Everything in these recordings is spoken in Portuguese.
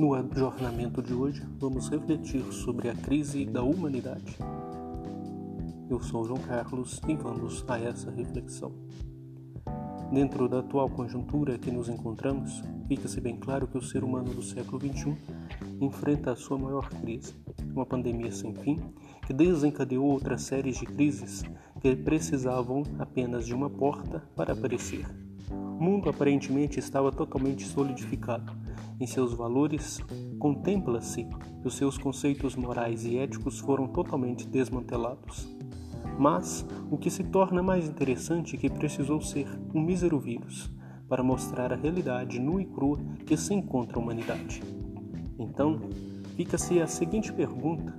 No jornamento de hoje, vamos refletir sobre a crise da humanidade. Eu sou João Carlos e vamos a essa reflexão. Dentro da atual conjuntura que nos encontramos, fica-se bem claro que o ser humano do século XXI enfrenta a sua maior crise, uma pandemia sem fim que desencadeou outras séries de crises que precisavam apenas de uma porta para aparecer. O mundo aparentemente estava totalmente solidificado em seus valores, contempla-se que os seus conceitos morais e éticos foram totalmente desmantelados. Mas o que se torna mais interessante é que precisou ser um mísero vírus para mostrar a realidade nua e crua que se encontra a humanidade. Então, fica-se a seguinte pergunta: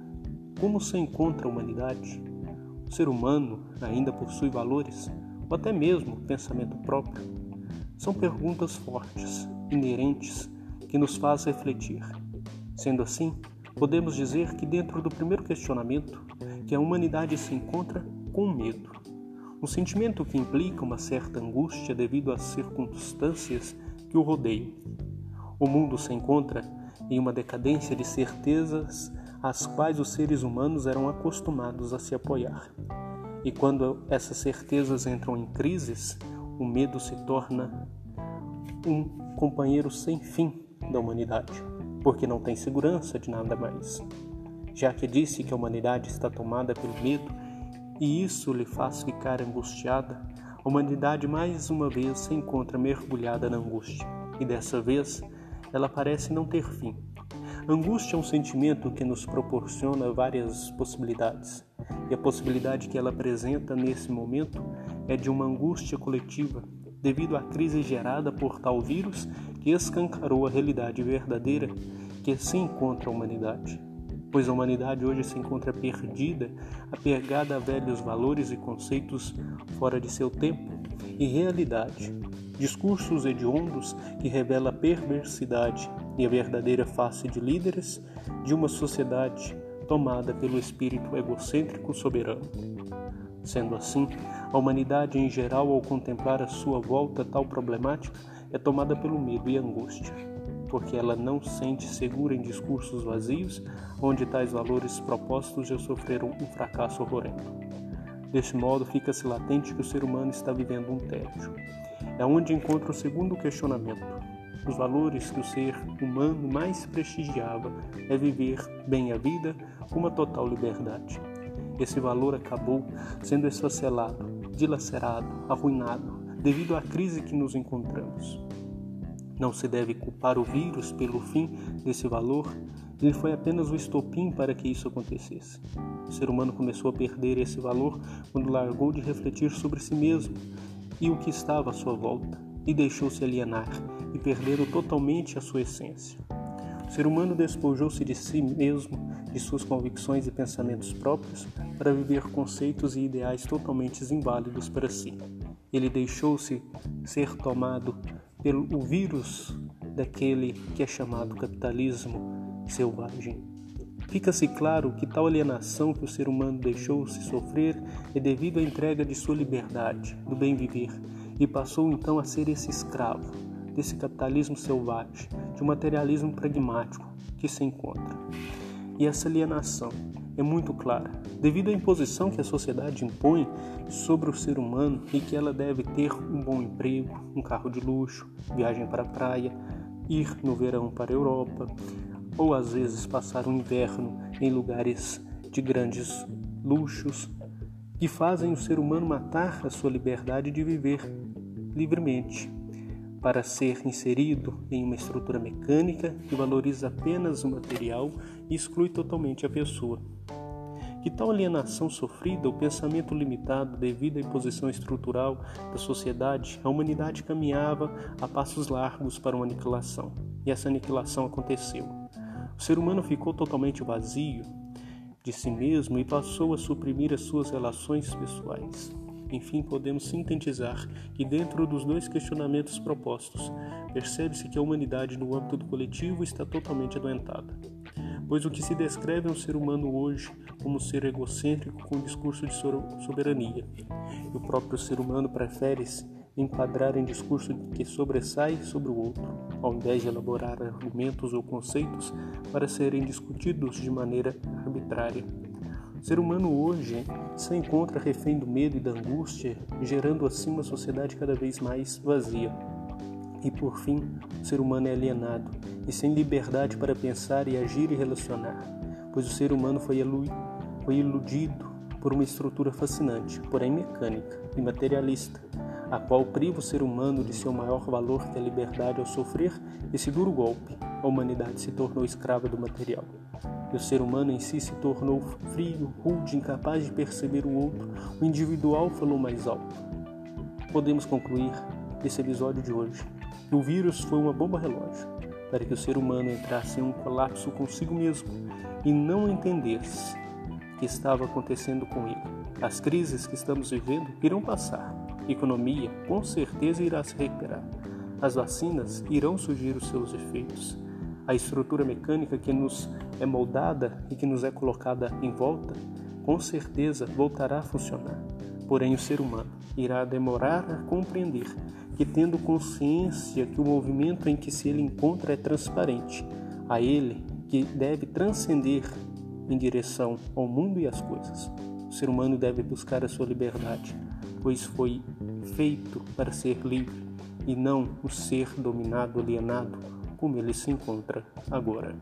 como se encontra a humanidade? O ser humano ainda possui valores, ou até mesmo pensamento próprio? São perguntas fortes, inerentes que nos faz refletir. Sendo assim, podemos dizer que dentro do primeiro questionamento, que a humanidade se encontra com medo. Um sentimento que implica uma certa angústia devido às circunstâncias que o rodeiam. O mundo se encontra em uma decadência de certezas às quais os seres humanos eram acostumados a se apoiar. E quando essas certezas entram em crises, o medo se torna um companheiro sem fim da humanidade, porque não tem segurança de nada mais. Já que disse que a humanidade está tomada pelo medo e isso lhe faz ficar angustiada, a humanidade mais uma vez se encontra mergulhada na angústia, e dessa vez ela parece não ter fim. angústia é um sentimento que nos proporciona várias possibilidades, e a possibilidade que ela apresenta nesse momento é de uma angústia coletiva devido à crise gerada por tal vírus que escancarou a realidade verdadeira que se encontra a humanidade. Pois a humanidade hoje se encontra perdida, apegada a velhos valores e conceitos fora de seu tempo e realidade, discursos hediondos que revelam a perversidade e a verdadeira face de líderes de uma sociedade tomada pelo espírito egocêntrico soberano. Sendo assim, a humanidade em geral, ao contemplar a sua volta tal problemática, é tomada pelo medo e angústia, porque ela não sente segura em discursos vazios, onde tais valores propostos já sofreram um fracasso horrorento. Deste modo, fica-se latente que o ser humano está vivendo um tédio. É onde encontra o segundo questionamento. Os valores que o ser humano mais prestigiava é viver bem a vida com uma total liberdade. Esse valor acabou sendo esfacelado, dilacerado, arruinado, devido à crise que nos encontramos. Não se deve culpar o vírus pelo fim desse valor, ele foi apenas o estopim para que isso acontecesse. O ser humano começou a perder esse valor quando largou de refletir sobre si mesmo e o que estava à sua volta, e deixou-se alienar e perderam totalmente a sua essência. O ser humano despojou-se de si mesmo de suas convicções e pensamentos próprios para viver conceitos e ideais totalmente inválidos para si. Ele deixou-se ser tomado pelo vírus daquele que é chamado capitalismo selvagem. Fica-se claro que tal alienação que o ser humano deixou-se sofrer é devido à entrega de sua liberdade, do bem viver, e passou então a ser esse escravo desse capitalismo selvagem, de um materialismo pragmático que se encontra. E essa alienação é muito clara, devido à imposição que a sociedade impõe sobre o ser humano e que ela deve ter um bom emprego, um carro de luxo, viagem para a praia, ir no verão para a Europa, ou às vezes passar o inverno em lugares de grandes luxos, que fazem o ser humano matar a sua liberdade de viver livremente para ser inserido em uma estrutura mecânica que valoriza apenas o material e exclui totalmente a pessoa. Que tal alienação sofrida, o pensamento limitado devido à imposição estrutural da sociedade, a humanidade caminhava a passos largos para uma aniquilação. E essa aniquilação aconteceu. O ser humano ficou totalmente vazio de si mesmo e passou a suprimir as suas relações pessoais. Enfim, podemos sintetizar que, dentro dos dois questionamentos propostos, percebe-se que a humanidade, no âmbito do coletivo, está totalmente adoentada. Pois o que se descreve é um ser humano hoje como um ser egocêntrico com um discurso de soberania. E o próprio ser humano prefere enquadrar em discurso que sobressai sobre o outro, ao invés de elaborar argumentos ou conceitos para serem discutidos de maneira arbitrária. O ser humano hoje se encontra refém do medo e da angústia, gerando assim uma sociedade cada vez mais vazia. E por fim, o ser humano é alienado e sem liberdade para pensar e agir e relacionar, pois o ser humano foi, foi iludido por uma estrutura fascinante, porém mecânica e materialista, a qual priva o ser humano de seu maior valor que é a liberdade ao sofrer esse duro golpe. A humanidade se tornou escrava do material. E o ser humano em si se tornou frio, rude, incapaz de perceber o outro. O individual falou mais alto. Podemos concluir esse episódio de hoje que o vírus foi uma bomba relógio para que o ser humano entrasse em um colapso consigo mesmo e não entendesse o que estava acontecendo com ele. As crises que estamos vivendo irão passar. Economia com certeza irá se recuperar. As vacinas irão surgir os seus efeitos. A estrutura mecânica que nos é moldada e que nos é colocada em volta, com certeza voltará a funcionar. Porém, o ser humano irá demorar a compreender que, tendo consciência que o movimento em que se ele encontra é transparente, a ele que deve transcender em direção ao mundo e às coisas. O ser humano deve buscar a sua liberdade, pois foi feito para ser livre e não o ser dominado, alienado, como ele se encontra agora.